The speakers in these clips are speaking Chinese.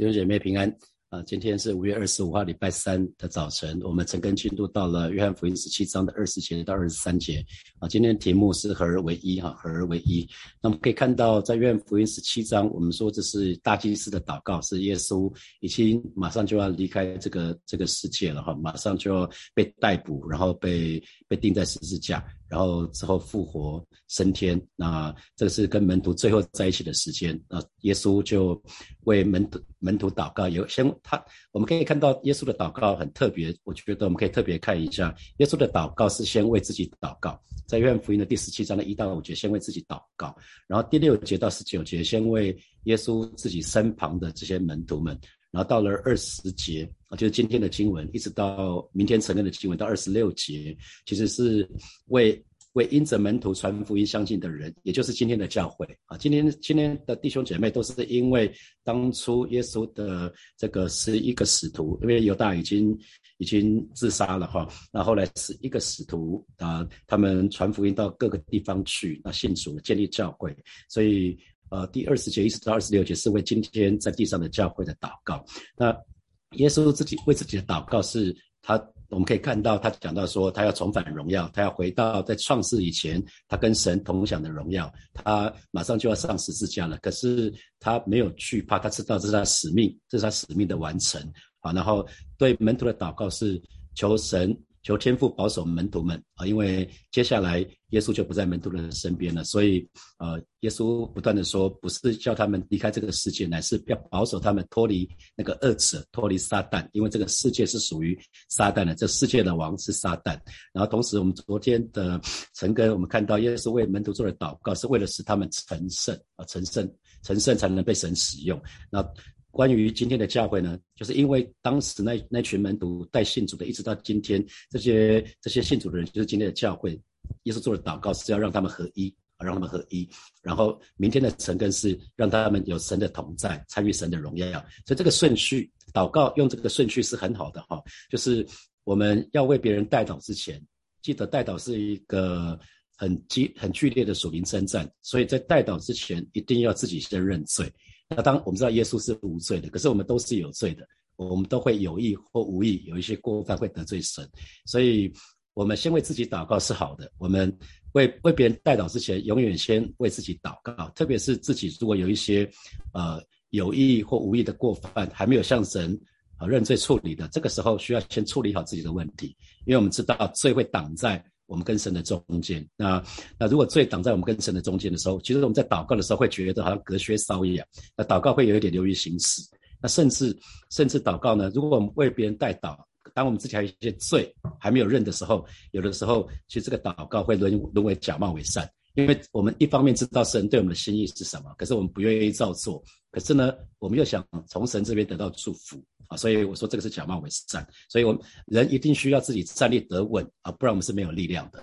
弟兄姐妹平安啊！今天是五月二十五号，礼拜三的早晨，我们陈根进度到了约翰福音十七章的二十节到二十三节啊。今天的题目是合而为一哈，合而为一。那么可以看到，在约翰福音十七章，我们说这是大祭司的祷告，是耶稣已经马上就要离开这个这个世界了哈，马上就要被逮捕，然后被被钉在十字架。然后之后复活升天，那这个是跟门徒最后在一起的时间。那耶稣就为门徒门徒祷告，有先他我们可以看到耶稣的祷告很特别，我觉得我们可以特别看一下耶稣的祷告是先为自己祷告，在约翰福音的第十七章的一到五节先为自己祷告，然后第六节到十九节先为耶稣自己身旁的这些门徒们。然后到了二十节啊，就是今天的经文，一直到明天承认的经文到二十六节，其实是为为因着门徒传福音相信的人，也就是今天的教会啊。今天今天的弟兄姐妹都是因为当初耶稣的这个十一个使徒，因为犹大已经已经自杀了哈，那后来是一个使徒啊，他们传福音到各个地方去，那信主建立教会，所以。呃，第二十节一直到二十六节是为今天在地上的教会的祷告。那耶稣自己为自己的祷告是他，我们可以看到他讲到说，他要重返荣耀，他要回到在创世以前他跟神同享的荣耀，他马上就要上十字架了。可是他没有惧怕，他知道这是他使命，这是他使命的完成。好，然后对门徒的祷告是求神。求天父保守门徒们啊，因为接下来耶稣就不在门徒的身边了，所以呃，耶稣不断的说，不是叫他们离开这个世界，乃是要保守他们脱离那个恶者，脱离撒旦，因为这个世界是属于撒旦的，这世界的王是撒旦。然后同时，我们昨天的陈根，我们看到耶稣为门徒做的祷告，是为了使他们成圣啊，成圣，成圣才能被神使用。那。关于今天的教会呢，就是因为当时那那群门徒带信主的，一直到今天，这些这些信主的人，就是今天的教会。耶稣做的祷告是要让他们合一，让他们合一。然后明天的成根是让他们有神的同在，参与神的荣耀。所以这个顺序，祷告用这个顺序是很好的哈。就是我们要为别人代祷之前，记得代祷是一个很激很剧烈的属灵征战，所以在代祷之前，一定要自己先认罪。那当我们知道耶稣是无罪的，可是我们都是有罪的，我们都会有意或无意有一些过犯会得罪神，所以我们先为自己祷告是好的。我们为为别人代祷之前，永远先为自己祷告，特别是自己如果有一些呃有意或无意的过犯还没有向神啊认罪处理的，这个时候需要先处理好自己的问题，因为我们知道罪会挡在。我们跟神的中间，那那如果罪挡在我们跟神的中间的时候，其实我们在祷告的时候会觉得好像隔靴搔痒，那祷告会有一点流于形式。那甚至甚至祷告呢，如果我们为别人代祷，当我们自己还有一些罪还没有认的时候，有的时候其实这个祷告会沦沦为假冒伪善。因为我们一方面知道神对我们的心意是什么，可是我们不愿意照做，可是呢，我们又想从神这边得到祝福啊，所以我说这个是假冒伪善，所以我们人一定需要自己站立得稳啊，不然我们是没有力量的。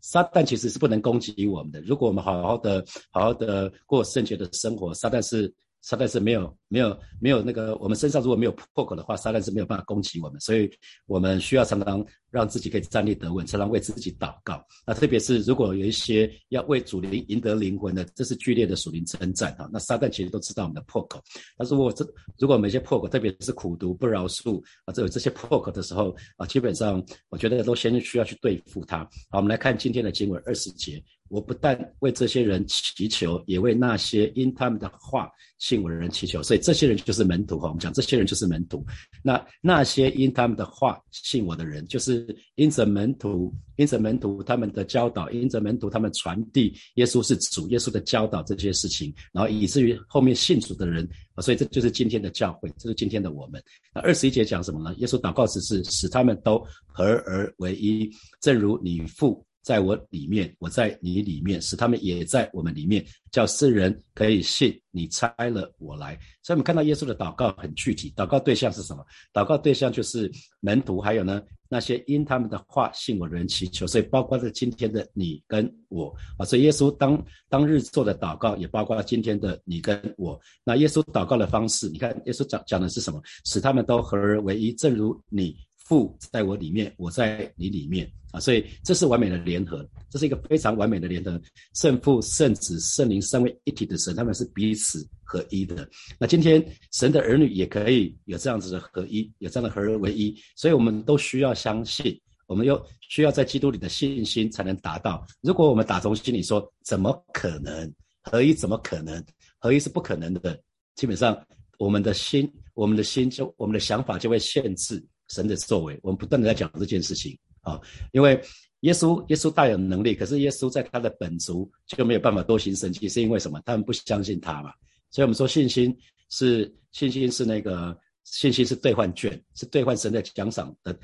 撒旦其实是不能攻击我们的，如果我们好好的、好好的过圣洁的生活，撒旦是。撒旦是没有没有没有那个，我们身上如果没有破口的话，撒旦是没有办法攻击我们，所以我们需要常常让自己可以站立得稳，常常为自己祷告。那特别是如果有一些要为主灵赢得灵魂的，这是剧烈的属灵征战啊。那撒旦其实都知道我们的破口，但是如果这如果我们一些破口，特别是苦读不饶恕啊，这有这些破口的时候啊，基本上我觉得都先需要去对付它。好，我们来看今天的经文二十节。我不但为这些人祈求，也为那些因他们的话信我的人祈求。所以这些人就是门徒哈。我们讲这些人就是门徒。那那些因他们的话信我的人，就是因着门徒，因着门徒他们的教导，因着门徒他们传递耶稣是主，耶稣的教导这些事情，然后以至于后面信主的人。所以这就是今天的教会，这是今天的我们。那二十一节讲什么呢？耶稣祷告只是使他们都合而为一，正如你父。在我里面，我在你里面，使他们也在我们里面，叫世人可以信你差了我来。所以，我们看到耶稣的祷告很具体，祷告对象是什么？祷告对象就是门徒，还有呢那些因他们的话信我的人祈求。所以，包括了今天的你跟我啊。所以，耶稣当当日做的祷告，也包括今天的你跟我。那耶稣祷告的方式，你看耶稣讲讲的是什么？使他们都合而为一，正如你。父在我里面，我在你里面啊，所以这是完美的联合，这是一个非常完美的联合。圣父、圣子、圣灵三位一体的神，他们是彼此合一的。那今天神的儿女也可以有这样子的合一，有这样的合而为一，所以我们都需要相信，我们又需要在基督里的信心才能达到。如果我们打从心里说，怎么可能合一？怎么可能合一是不可能的？基本上，我们的心，我们的心就我们的想法就会限制。神的作为，我们不断的在讲这件事情啊，因为耶稣耶稣大有能力，可是耶稣在他的本族就没有办法多行神迹，是因为什么？他们不相信他嘛。所以我们说信心是信心是那个信心是兑换券，是兑换神的奖赏的，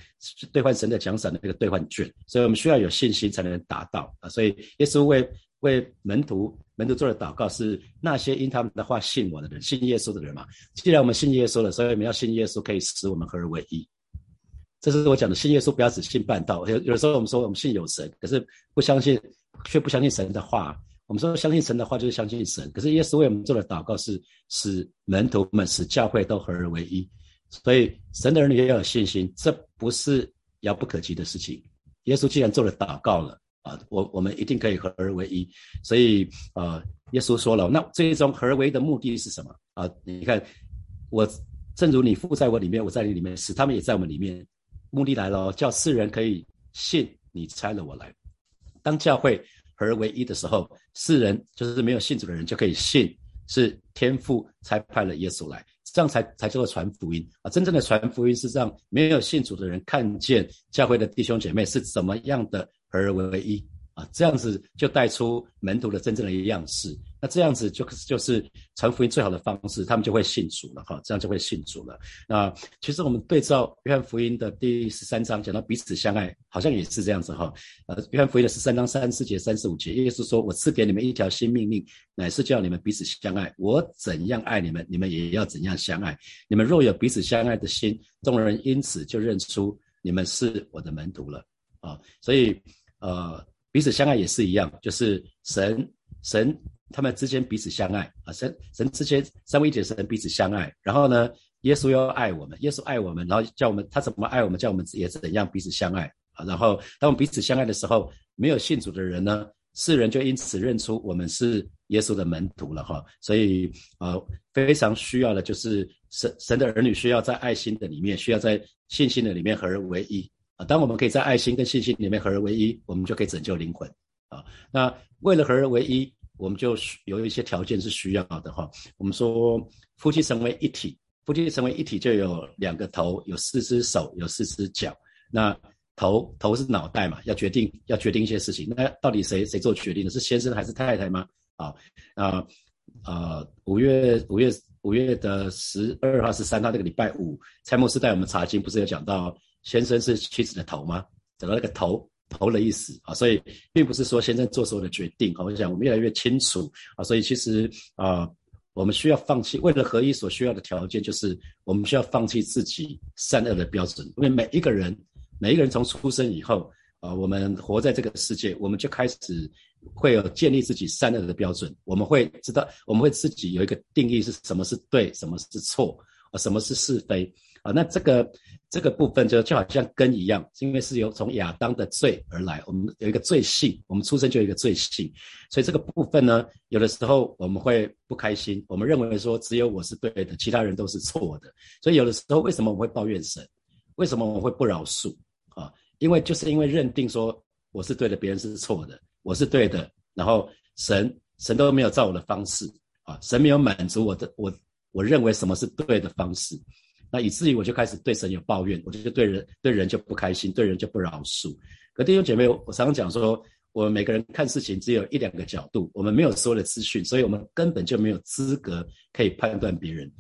兑换神的奖赏的那个兑换券。所以我们需要有信心才能达到啊。所以耶稣为为门徒门徒做的祷告是那些因他们的话信我的人，信耶稣的人嘛。既然我们信耶稣了，所以我们要信耶稣，可以使我们合而为一。这是我讲的信耶稣，不要只信半道。有有时候我们说我们信有神，可是不相信，却不相信神的话。我们说相信神的话就是相信神，可是耶稣为我们做的祷告是使门徒们、使教会都合而为一。所以神的儿女也要有信心，这不是遥不可及的事情。耶稣既然做了祷告了啊，我我们一定可以合而为一。所以啊，耶稣说了，那这一种合而为一的目的是什么啊？你看，我正如你父在我里面，我在你里面，使他们也在我们里面。目的来了，叫世人可以信你差了我来。当教会合而为一的时候，世人就是没有信主的人就可以信是天父才派了耶稣来，这样才才叫做传福音啊！真正的传福音是让没有信主的人看见教会的弟兄姐妹是怎么样的合而为一啊！这样子就带出门徒的真正的一样式。那这样子就就是传福音最好的方式，他们就会信主了哈，这样就会信主了。那其实我们对照约翰福音的第十三章讲到彼此相爱，好像也是这样子哈。呃，约翰福音的十三章三四节、三十五节，耶稣说：“我赐给你们一条新命令，乃是叫你们彼此相爱。我怎样爱你们，你们也要怎样相爱。你们若有彼此相爱的心，众人因此就认出你们是我的门徒了。”啊，所以呃，彼此相爱也是一样，就是神神。他们之间彼此相爱啊，神神之间三位一体神彼此相爱，然后呢，耶稣要爱我们，耶稣爱我们，然后叫我们他怎么爱我们，叫我们也怎样彼此相爱啊。然后当我们彼此相爱的时候，没有信主的人呢，世人就因此认出我们是耶稣的门徒了哈。所以啊，非常需要的就是神神的儿女需要在爱心的里面，需要在信心的里面合而为一啊。当我们可以在爱心跟信心里面合而为一，我们就可以拯救灵魂啊。那为了合而为一。我们就有一些条件是需要的哈。我们说夫妻成为一体，夫妻成为一体就有两个头，有四只手，有四只脚。那头头是脑袋嘛，要决定要决定一些事情。那到底谁谁做决定的？是先生还是太太吗？啊啊啊！五月五月五月的十二号、十三号这个礼拜五，蔡牧师带我们查经，不是有讲到先生是妻子的头吗？讲到那个头。头的意思啊，所以并不是说先生做所有的决定啊。我想我们越来越清楚啊，所以其实啊，我们需要放弃为了合一所需要的条件，就是我们需要放弃自己善恶的标准。因为每一个人，每一个人从出生以后啊，我们活在这个世界，我们就开始会有建立自己善恶的标准。我们会知道，我们会自己有一个定义是什么是对，什么是错啊，什么是是非啊。那这个。这个部分就就好像根一样，因为是由从亚当的罪而来，我们有一个罪性，我们出生就有一个罪性，所以这个部分呢，有的时候我们会不开心，我们认为说只有我是对的，其他人都是错的，所以有的时候为什么我们会抱怨神？为什么我们会不饶恕啊？因为就是因为认定说我是对的，别人是错的，我是对的，然后神神都没有照我的方式啊，神没有满足我的我我认为什么是对的方式。那以至于我就开始对神有抱怨，我就对人对人就不开心，对人就不饶恕。可弟兄姐妹，我常常讲说，我们每个人看事情只有一两个角度，我们没有所有的资讯，所以我们根本就没有资格可以判断别人。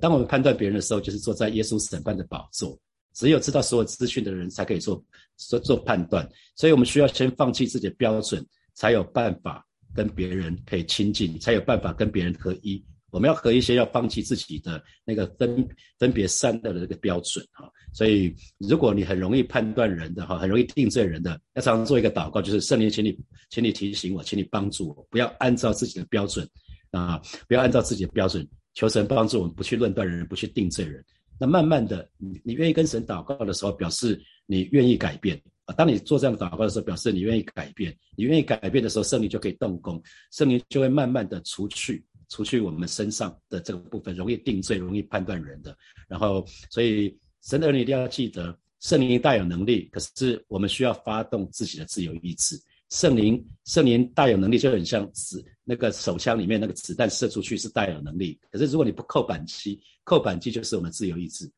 当我们判断别人的时候，就是坐在耶稣审判的宝座，只有知道所有资讯的人才可以做做做判断。所以我们需要先放弃自己的标准，才有办法跟别人可以亲近，才有办法跟别人合一。我们要和一些要放弃自己的那个分分别善恶的这个标准哈，所以如果你很容易判断人的哈，很容易定罪人的，要常常做一个祷告，就是圣灵，请你，请你提醒我，请你帮助我，不要按照自己的标准啊，不要按照自己的标准，求神帮助我们，不去论断人，不去定罪人。那慢慢的，你你愿意跟神祷告的时候，表示你愿意改变啊。当你做这样的祷告的时候，表示你愿意改变。你愿意改变的时候，圣灵就可以动工，圣灵就会慢慢的除去除去我们身上的这个部分，容易定罪、容易判断人的。然后，所以神的儿女一定要记得，圣灵大有能力，可是我们需要发动自己的自由意志。圣灵圣灵大有能力，就很像子那个手枪里面那个子弹射出去是大有能力，可是如果你不扣扳机，扣扳机就是我们自由意志，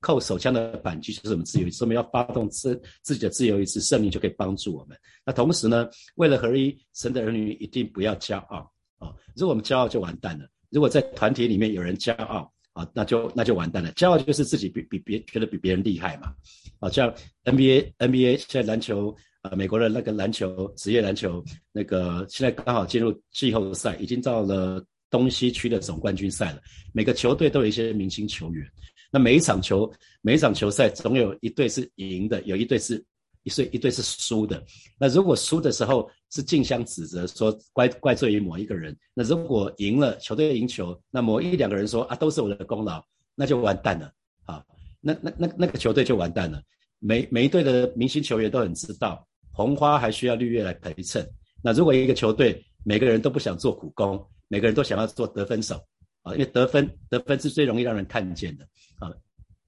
扣手枪的扳机就是我们自由意志，我们要发动自自己的自由意志，圣灵就可以帮助我们。那同时呢，为了合一，神的儿女一定不要骄傲啊！如果我们骄傲就完蛋了。如果在团体里面有人骄傲啊，那就那就完蛋了。骄傲就是自己比比别觉得比别人厉害嘛。啊，像 NBA NBA 现在篮球。啊，美国的那个篮球职业篮球，那个现在刚好进入季后赛，已经到了东西区的总冠军赛了。每个球队都有一些明星球员，那每一场球，每一场球赛总有一队是赢的，有一队是一队一队是输的。那如果输的时候是竞相指责，说怪怪罪于某一个人；那如果赢了，球队赢球，那某一两个人说啊，都是我的功劳，那就完蛋了啊！那那那那个球队就完蛋了。每每一队的明星球员都很知道。红花还需要绿叶来陪衬。那如果一个球队每个人都不想做苦工，每个人都想要做得分手啊，因为得分得分是最容易让人看见的啊。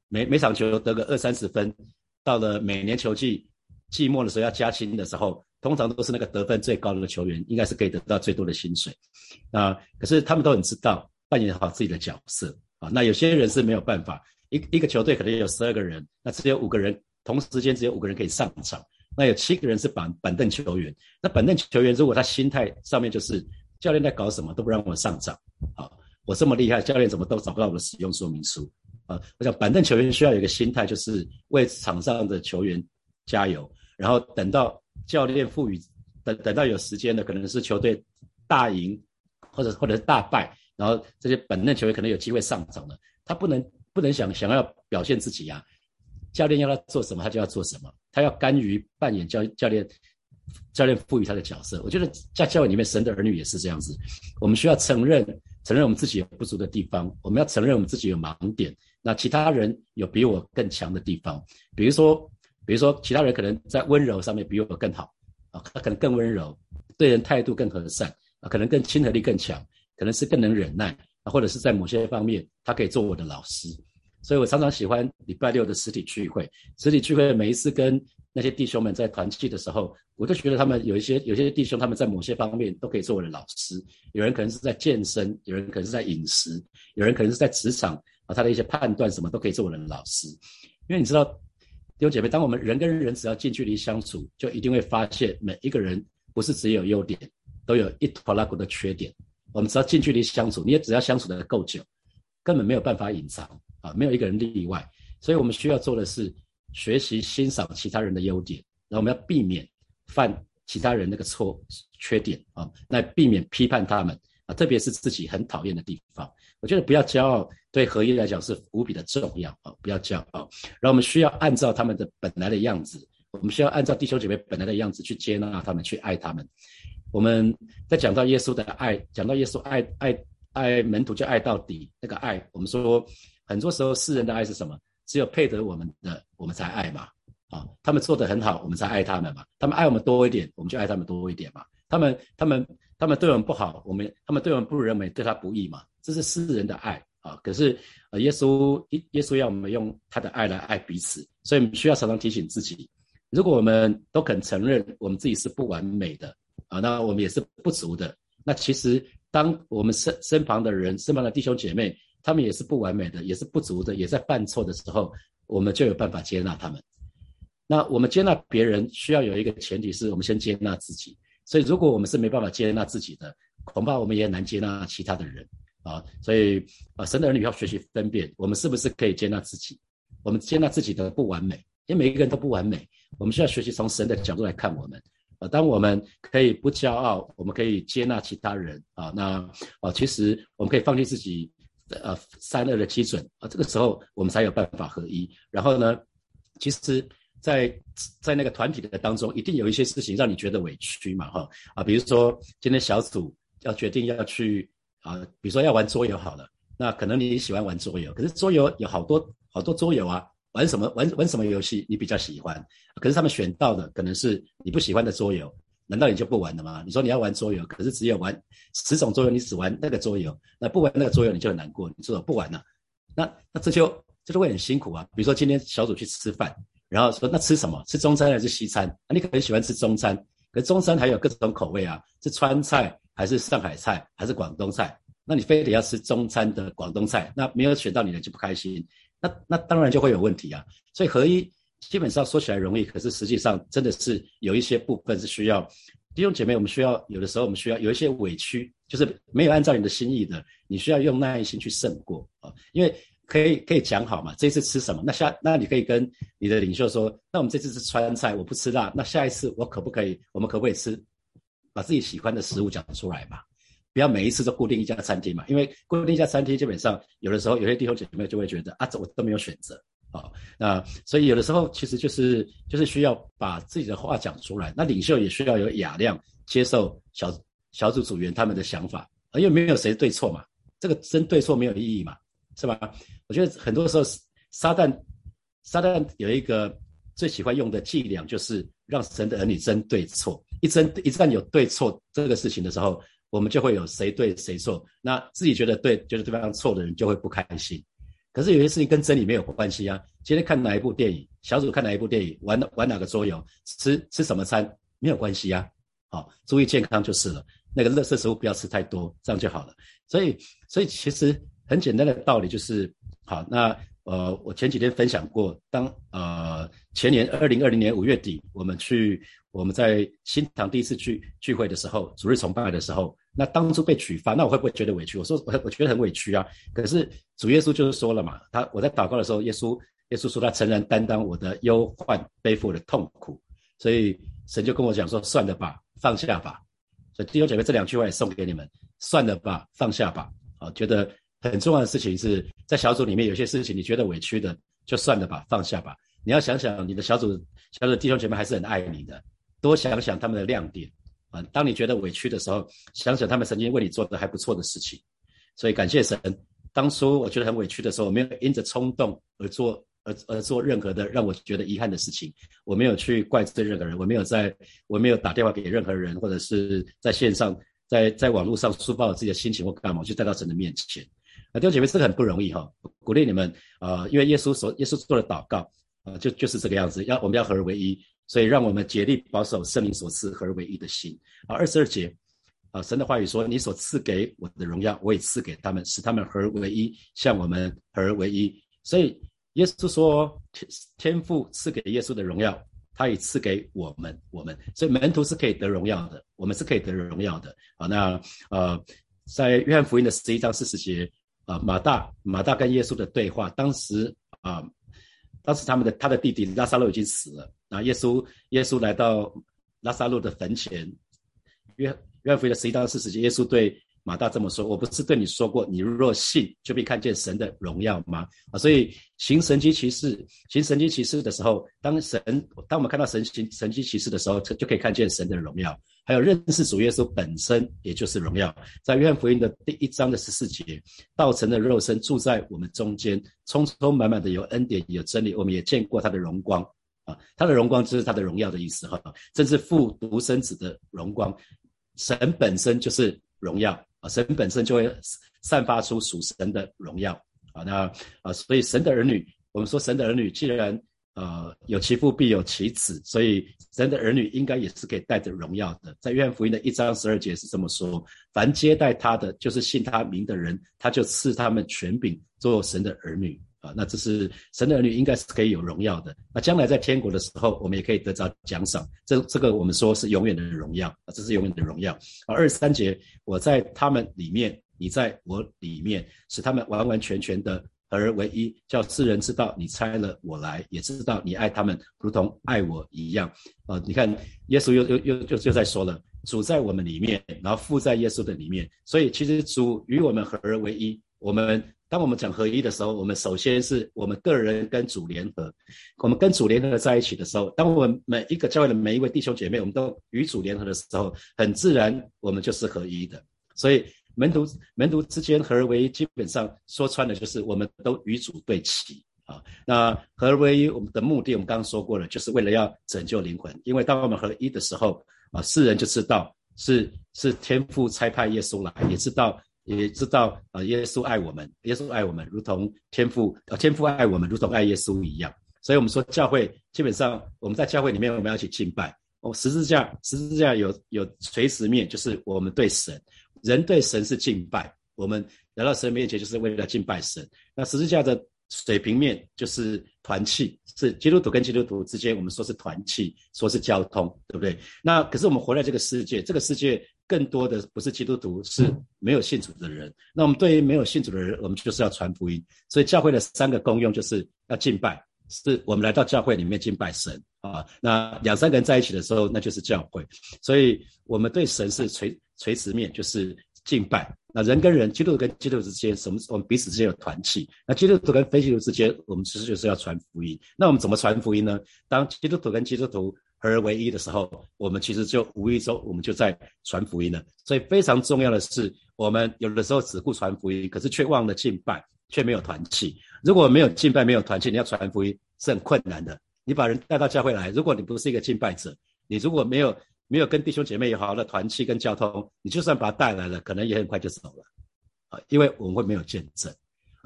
每每场球得个二三十分，到了每年球季季末的时候要加薪的时候，通常都是那个得分最高的球员，应该是可以得到最多的薪水啊。可是他们都很知道扮演好自己的角色啊。那有些人是没有办法，一一个球队可能有十二个人，那只有五个人同时间只有五个人可以上场。那有七个人是板板凳球员，那板凳球员如果他心态上面就是教练在搞什么都不让我上场，啊，我这么厉害，教练怎么都找不到我的使用说明书，啊，我想板凳球员需要有一个心态，就是为场上的球员加油，然后等到教练赋予，等等到有时间的，可能是球队大赢或者或者是大败，然后这些板凳球员可能有机会上场了，他不能不能想想要表现自己呀。教练要他做什么，他就要做什么。他要甘于扮演教教练，教练赋予他的角色。我觉得在教会里面，神的儿女也是这样子。我们需要承认，承认我们自己有不足的地方。我们要承认我们自己有盲点。那其他人有比我更强的地方。比如说，比如说，其他人可能在温柔上面比我更好啊，他可能更温柔，对人态度更和善啊，可能更亲和力更强，可能是更能忍耐啊，或者是在某些方面，他可以做我的老师。所以我常常喜欢礼拜六的实体聚会。实体聚会每一次跟那些弟兄们在团契的时候，我都觉得他们有一些有些弟兄，他们在某些方面都可以做我的老师。有人可能是在健身，有人可能是在饮食，有人可能是在职场啊，他的一些判断什么都可以做我的老师。因为你知道，弟兄姐妹，当我们人跟人只要近距离相处，就一定会发现每一个人不是只有优点，都有一坨拉骨的缺点。我们只要近距离相处，你也只要相处的够久，根本没有办法隐藏。啊，没有一个人例外，所以我们需要做的是学习欣赏其他人的优点，然后我们要避免犯其他人那个错缺点啊，来避免批判他们啊，特别是自己很讨厌的地方。我觉得不要骄傲，对合一来讲是无比的重要啊，不要骄傲。然后我们需要按照他们的本来的样子，我们需要按照弟兄姐妹本来的样子去接纳他们，去爱他们。我们在讲到耶稣的爱，讲到耶稣爱爱爱门徒就爱到底那个爱，我们说。很多时候，世人的爱是什么？只有配得我们的，我们才爱嘛。啊，他们做得很好，我们才爱他们嘛。他们爱我们多一点，我们就爱他们多一点嘛。他们、他们、他们对我们不好，我们他们对我们不仁美，对他不义嘛。这是世人的爱啊。可是，呃，耶稣耶耶稣要我们用他的爱来爱彼此，所以我们需要常常提醒自己：如果我们都肯承认我们自己是不完美的啊，那我们也是不足的。那其实，当我们身身旁的人、身旁的弟兄姐妹，他们也是不完美的，也是不足的，也在犯错的时候，我们就有办法接纳他们。那我们接纳别人，需要有一个前提，是我们先接纳自己。所以，如果我们是没办法接纳自己的，恐怕我们也难接纳其他的人啊。所以啊，神的儿女要学习分辨，我们是不是可以接纳自己？我们接纳自己的不完美，因为每一个人都不完美。我们需要学习从神的角度来看我们啊。当我们可以不骄傲，我们可以接纳其他人啊。那啊，其实我们可以放弃自己。呃，三二的基准啊，这个时候我们才有办法合一。然后呢，其实，在在那个团体的当中，一定有一些事情让你觉得委屈嘛，哈啊，比如说今天小组要决定要去啊，比如说要玩桌游好了，那可能你喜欢玩桌游，可是桌游有好多好多桌游啊，玩什么玩玩什么游戏你比较喜欢？可是他们选到的可能是你不喜欢的桌游，难道你就不玩了吗？你说你要玩桌游，可是只有玩十种桌游，你只玩那个桌游，那不玩那个桌游你就很难过，你说不玩了，那那这就这就会很辛苦啊。比如说今天小组去吃饭，然后说那吃什么？吃中餐还是西餐？啊，你可能喜欢吃中餐，可中餐还有各种口味啊，是川菜还是上海菜还是广东菜？那你非得要吃中餐的广东菜，那没有选到你的就不开心，那那当然就会有问题啊。所以合一基本上说起来容易，可是实际上真的是有一些部分是需要弟兄姐妹，我们需要有的时候我们需要有一些委屈，就是没有按照你的心意的，你需要用耐心去胜过啊。因为可以可以讲好嘛，这次吃什么？那下那你可以跟你的领袖说，那我们这次是川菜，我不吃辣，那下一次我可不可以？我们可不可以吃把自己喜欢的食物讲出来嘛？不要每一次都固定一家餐厅嘛，因为固定一家餐厅，基本上有的时候有些弟兄姐妹就会觉得啊，这我都没有选择啊。那所以有的时候其实就是就是需要把自己的话讲出来。那领袖也需要有雅量，接受小小组组员他们的想法，因为没有谁对错嘛，这个争对错没有意义嘛，是吧？我觉得很多时候撒旦撒旦有一个最喜欢用的伎俩，就是让神的儿女争对错。一争一旦有对错这个事情的时候。我们就会有谁对谁错，那自己觉得对，觉得对方错的人就会不开心。可是有些事情跟真理没有关系啊。今天看哪一部电影，小组看哪一部电影，玩玩哪个桌游，吃吃什么餐没有关系啊。好，注意健康就是了。那个垃圾食物不要吃太多，这样就好了。所以，所以其实很简单的道理就是，好，那呃，我前几天分享过，当呃前年二零二零年五月底，我们去。我们在新堂第一次聚聚会的时候，主日崇拜的时候，那当初被取发，那我会不会觉得委屈？我说我我觉得很委屈啊。可是主耶稣就是说了嘛，他我在祷告的时候，耶稣耶稣说他诚然担当我的忧患，背负我的痛苦，所以神就跟我讲说，算了吧，放下吧。所以弟兄姐妹这两句话也送给你们，算了吧，放下吧。啊，觉得很重要的事情是在小组里面有些事情你觉得委屈的，就算了吧，放下吧。你要想想你的小组小组弟兄姐妹还是很爱你的。多想想他们的亮点啊！当你觉得委屈的时候，想想他们曾经为你做的还不错的事情。所以感谢神，当初我觉得很委屈的时候，我没有因着冲动而做而而做任何的让我觉得遗憾的事情。我没有去怪罪任何人，我没有在，我没有打电话给任何人，或者是在线上在在网络上抒发我自己的心情或干嘛，我就带到神的面前。啊，弟兄姐妹，这个很不容易哈！鼓励你们啊，因为耶稣所耶稣做的祷告啊，就就是这个样子，要我们要合而为一。所以，让我们竭力保守圣灵所赐合而为一的心。啊，二十二节，啊，神的话语说：“你所赐给我的荣耀，我也赐给他们，使他们合而为一，像我们合而为一。”所以，耶稣说：“天天父赐给耶稣的荣耀，他也赐给我们。我们，所以门徒是可以得荣耀的，我们是可以得荣耀的。”啊，那呃，在约翰福音的十一章四十节，啊，马大马大跟耶稣的对话，当时啊。当时他们的他的弟弟拉萨路已经死了，然后耶稣耶稣来到拉萨路的坟前，约约翰福音的十一章四十节，耶稣对马大这么说：“我不是对你说过，你若信，就必看见神的荣耀吗？”啊，所以行神迹奇事，行神迹奇事的时候，当神当我们看到神行神迹奇事的时候，就就可以看见神的荣耀。还有认识主耶稣本身，也就是荣耀。在约翰福音的第一章的十四节，道成的肉身住在我们中间，充充满满的有恩典有真理。我们也见过他的荣光啊，他的荣光就是他的荣耀的意思哈。这是父独生子的荣光，神本身就是荣耀啊，神本身就会散发出属神的荣耀啊。那啊，所以神的儿女，我们说神的儿女，既然呃，有其父必有其子，所以神的儿女应该也是可以带着荣耀的。在约翰福音的一章十二节是这么说：凡接待他的，就是信他名的人，他就赐他们权柄做神的儿女那这是神的儿女应该是可以有荣耀的。那将来在天国的时候，我们也可以得到奖赏。这这个我们说是永远的荣耀啊，这是永远的荣耀啊。二十三节，我在他们里面，你在我里面，使他们完完全全的合。而为一叫世人知道你猜了我来，也知道你爱他们如同爱我一样。啊，你看耶稣又又又就就在说了，主在我们里面，然后父在耶稣的里面。所以其实主与我们合而为一。我们当我们讲合一的时候，我们首先是我们个人跟主联合。我们跟主联合在一起的时候，当我们每一个教会的每一位弟兄姐妹，我们都与主联合的时候，很自然我们就是合一的。所以。门徒门徒之间合而为一，基本上说穿了就是我们都与主对齐啊。那合而为一，我们的目的我们刚刚说过了，就是为了要拯救灵魂。因为当我们合一的时候啊，世人就知道是是天父差派耶稣来，也知道也知道啊，耶稣爱我们，耶稣爱我们，如同天父啊，天父爱我们，如同爱耶稣一样。所以我们说教会基本上我们在教会里面我们要去敬拜。哦，十字架，十字架有有垂直面，就是我们对神，人对神是敬拜，我们来到神面前就是为了敬拜神。那十字架的水平面就是团契，是基督徒跟基督徒之间，我们说是团契，说是交通，对不对？那可是我们活在这个世界，这个世界更多的不是基督徒，是没有信主的人。那我们对于没有信主的人，我们就是要传福音。所以教会的三个功用就是要敬拜。是我们来到教会里面敬拜神啊，那两三个人在一起的时候，那就是教会。所以，我们对神是垂垂直面，就是敬拜。那人跟人，基督徒跟基督徒之间，什么？我们彼此之间有团契。那基督徒跟非基督徒之间，我们其实就是要传福音。那我们怎么传福音呢？当基督徒跟基督徒合而为一的时候，我们其实就无意中我们就在传福音了。所以非常重要的是，我们有的时候只顾传福音，可是却忘了敬拜。却没有团契。如果没有敬拜，没有团契，你要传福音是很困难的。你把人带到教会来，如果你不是一个敬拜者，你如果没有没有跟弟兄姐妹有好好的团契跟交通，你就算把他带来了，可能也很快就走了啊，因为我们会没有见证。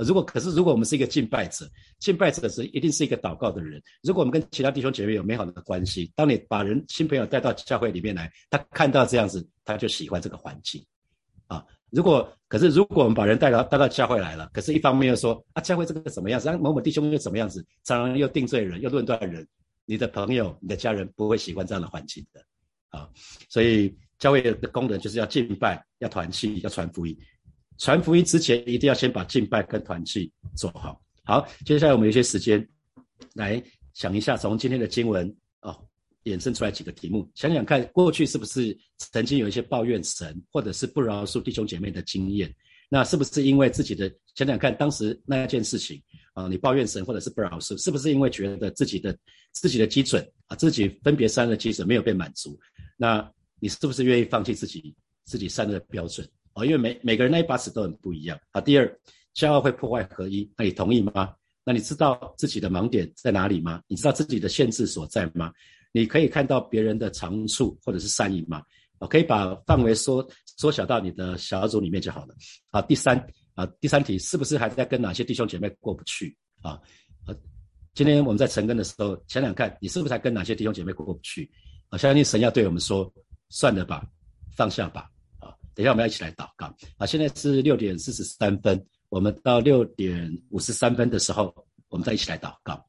如果可是如果我们是一个敬拜者，敬拜者是一定是一个祷告的人。如果我们跟其他弟兄姐妹有美好的关系，当你把人新朋友带到教会里面来，他看到这样子，他就喜欢这个环境啊。如果可是，如果我们把人带到带到教会来了，可是一方面又说啊，教会这个怎么样子？让某某弟兄又怎么样子？常常又定罪人，又论断人，你的朋友、你的家人不会喜欢这样的环境的啊。所以教会的功能就是要敬拜、要团契、要传福音。传福音之前，一定要先把敬拜跟团契做好。好，接下来我们有些时间来想一下，从今天的经文啊。衍生出来几个题目，想想看，过去是不是曾经有一些抱怨神，或者是不饶恕弟兄姐妹的经验？那是不是因为自己的想想看，当时那件事情啊，你抱怨神或者是不饶恕，是不是因为觉得自己的自己的基准啊，自己分别善恶基准没有被满足？那你是不是愿意放弃自己自己善恶标准啊？因为每每个人那一把尺都很不一样啊。第二，骄傲会破坏合一，那你同意吗？那你知道自己的盲点在哪里吗？你知道自己的限制所在吗？你可以看到别人的长处或者是善意吗？我可以把范围缩缩小到你的小组里面就好了。好，第三啊，第三题是不是还在跟哪些弟兄姐妹过不去啊？呃，今天我们在成根的时候想想看，你是不是还跟哪些弟兄姐妹过不去？我相信神要对我们说，算了吧，放下吧。等一下我们要一起来祷告。啊，现在是六点四十三分，我们到六点五十三分的时候，我们再一起来祷告。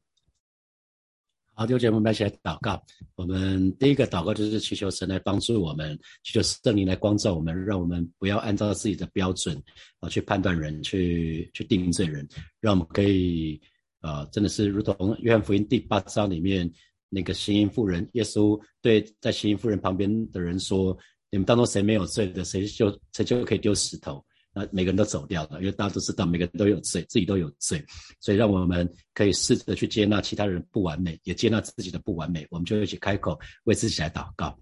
好，弟兄姐妹们，一起来祷告。我们第一个祷告就是祈求神来帮助我们，祈求圣灵来光照我们，让我们不要按照自己的标准啊去判断人，去去定罪人，让我们可以啊，真的是如同约翰福音第八章里面那个行淫妇人，耶稣对在行淫妇人旁边的人说：“你们当中谁没有罪的，谁就谁就可以丢石头。”那每个人都走掉了，因为大家都知道每个人都有罪，自己都有罪，所以让我们可以试着去接纳其他人不完美，也接纳自己的不完美。我们就一起开口为自己来祷告，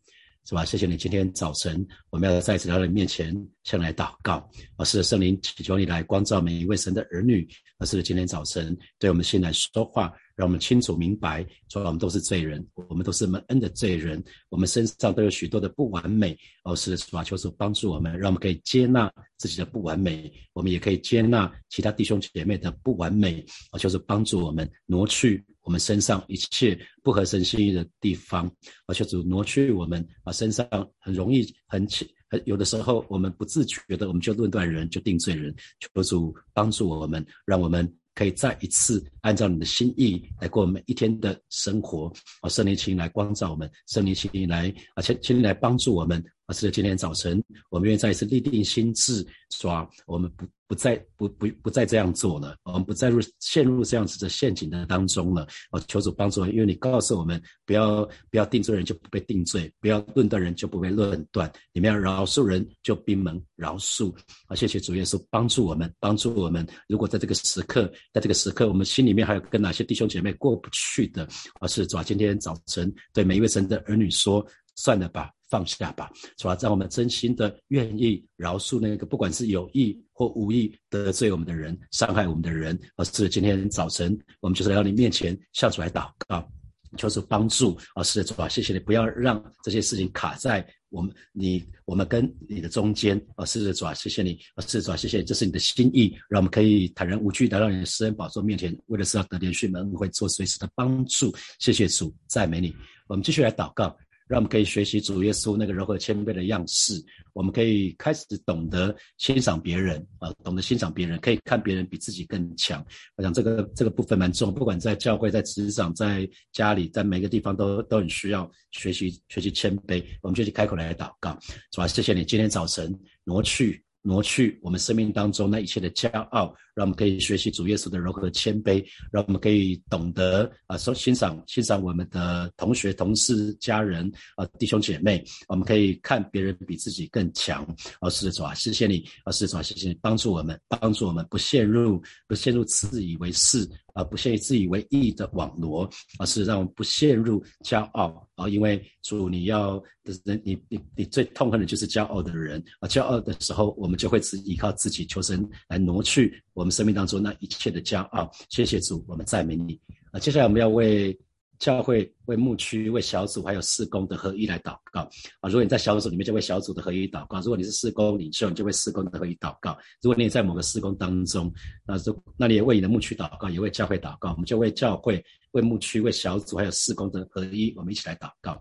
是吧？谢谢你，今天早晨我们要再次来到你面前向来祷告。我是圣灵，祈求你来光照每一位神的儿女。而是今天早晨对我们心来说话。让我们清楚明白，说我们都是罪人，我们都是蒙恩的罪人，我们身上都有许多的不完美。哦，是的，主啊，求主帮助我们，让我们可以接纳自己的不完美，我们也可以接纳其他弟兄姐妹的不完美。哦，就是帮助我们挪去我们身上一切不合神心意的地方。哦，求主挪去我们啊身上很容易很很有的时候我们不自觉的我们就论断人，就定罪人。求主帮助我们，让我们。可以再一次按照你的心意来过每一天的生活，啊，圣灵请来光照我们，圣灵请来，啊，请请来帮助我们。是今天早晨，我们愿意再一次立定心志，说我们不。不再不不不再这样做了，我们不再入陷入这样子的陷阱的当中了。我求主帮助，因为你告诉我们，不要不要定罪人就不被定罪，不要论断人就不被论断，你们要饶恕人就闭门饶恕。啊，谢谢主耶稣帮助我们，帮助我们。如果在这个时刻，在这个时刻，我们心里面还有跟哪些弟兄姐妹过不去的，啊，是主啊，今天早晨对每一位神的儿女说。算了吧，放下吧，主要让我们真心的愿意饶恕那个不管是有意或无意得罪我们的人、伤害我们的人。而是今天早晨，我们就是来到你面前向主来祷告，求主帮助。啊，是的，主啊，谢谢你，不要让这些事情卡在。我们你我们跟你的中间啊，狮子爪，谢谢你啊，狮子爪，谢谢你，这是你的心意，让我们可以坦然无惧来到你的施恩宝座面前，为了是要得连续门会做随时的帮助，谢谢主，赞美你。我们继续来祷告。让我们可以学习主耶稣那个柔和谦卑的样式，我们可以开始懂得欣赏别人啊，懂得欣赏别人，可以看别人比自己更强。我想这个这个部分蛮重，不管在教会、在职场、在家里，在每个地方都都很需要学习学习谦卑。我们就去开口来祷告，主啊，谢谢你今天早晨挪去。挪去我们生命当中那一切的骄傲，让我们可以学习主耶稣的柔和谦卑，让我们可以懂得啊，说欣赏欣赏我们的同学、同事、家人啊，弟兄姐妹，我们可以看别人比自己更强。啊，是的主啊，谢谢你，啊，是的主啊，谢谢你帮助我们，帮助我们不陷入不陷入自以为是。而不陷于自以为意的网罗，而是让我们不陷入骄傲啊！因为主，你要的人，你你你最痛恨的就是骄傲的人啊！骄傲的时候，我们就会只依靠自己，求生来挪去我们生命当中那一切的骄傲。谢谢主，我们赞美你啊！接下来我们要为。教会为牧区、为小组还有事工的合一来祷告啊！如果你在小组里面，就为小组的合一祷告；如果你是事工领袖，你就为事工的合一祷告；如果你也在某个事工当中，那就那你也为你的牧区祷告，也为教会祷告。我们就为教会。为牧区、为小组还有事工的合一，我们一起来祷告，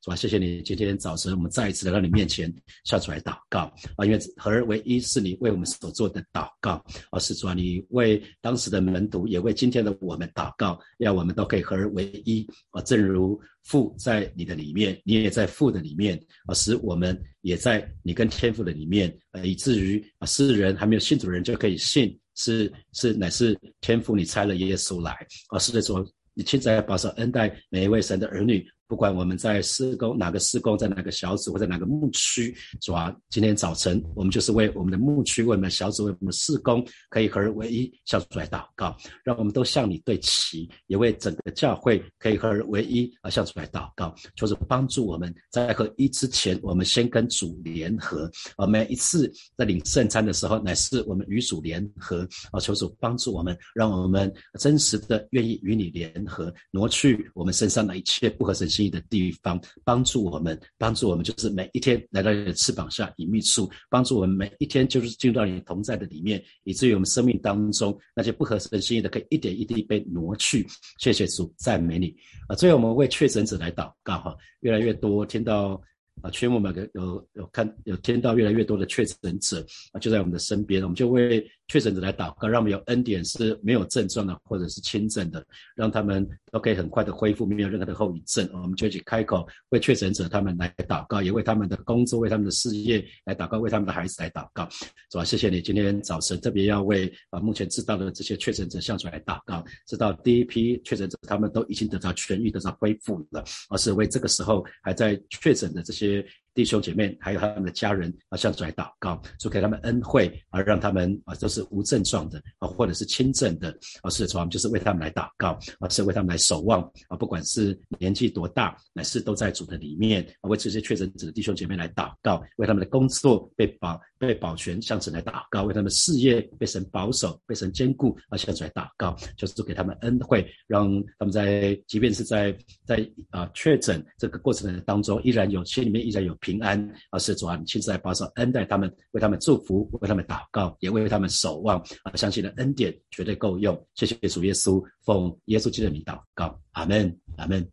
主啊，谢谢你今天早晨我们再一次来到你面前，下出来祷告啊，因为合而为一是你为我们所做的祷告，而是主啊，你为当时的门徒，也为今天的我们祷告，要我们都可以合而为一啊，正如如父在你的里面，你也在父的里面啊，使我们也在你跟天父的里面呃，以至于啊，世人还没有信主的人就可以信，是是乃是天父你差了耶稣来啊，是的说。你现在要保守恩待每一位神的儿女。不管我们在施工哪个施工，在哪个小组或者哪个牧区，主啊，今天早晨我们就是为我们的牧区、为我们的小组、为我们的施工，可以合而为一，向主来祷告，让我们都向你对齐，也为整个教会可以合而为一而向主来祷告，求主帮助我们在合一之前，我们先跟主联合。啊，每一次在领圣餐的时候，乃是我们与主联合。啊，求主帮助我们，让我们真实的愿意与你联合，挪去我们身上的一切不合神。心意的地方，帮助我们，帮助我们，就是每一天来到你的翅膀下隐秘处，帮助我们每一天就是进入到你同在的里面，以至于我们生命当中那些不合神心意的，可以一点一滴被挪去。谢谢主，赞美你啊！最后我们为确诊者来祷告哈，越来越多听到。啊，全部每个有有看有听到越来越多的确诊者啊，就在我们的身边，我们就为确诊者来祷告，让我们有恩典是没有症状的，或者是轻症的，让他们都可以很快的恢复，没有任何的后遗症。我们就一起开口为确诊者他们来祷告，也为他们的工作、为他们的事业来祷告，为他们的孩子来祷告。主啊，谢谢你今天早晨特别要为啊目前知道的这些确诊者向主来祷告，知道第一批确诊者他们都已经得到痊愈、得到恢复了，而是为这个时候还在确诊的这些。弟兄姐妹，还有他们的家人啊，向主来祷告，主给他们恩惠，而让他们啊都是无症状的啊，或者是轻症的啊，是主，我们就是为他们来祷告啊，是为他们来守望啊，不管是年纪多大，乃是都在主的里面啊，为这些确诊者的弟兄姐妹来祷告，为他们的工作被保被保全，向神来祷告，为他们事业被神保守、被神坚固而，向主来祷告，就是给他们恩惠，让他们在即便是在在啊确诊这个过程当中，依然有心里面依然有。平安，而是主啊，你亲自来保守恩待他们，为他们祝福，为他们祷告，也为他们守望啊！相信的恩典绝对够用。谢谢主耶稣，奉耶稣基督的名祷告，阿门，阿门。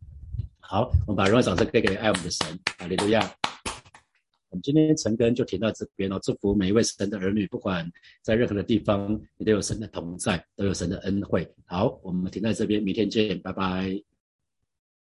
好，我们把荣耀掌声给给爱我们的神，哈利路亚。我们今天陈根就停到这边了，祝福每一位神的儿女，不管在任何的地方，你都有神的同在，都有神的恩惠。好，我们停在这边，明天见，拜拜。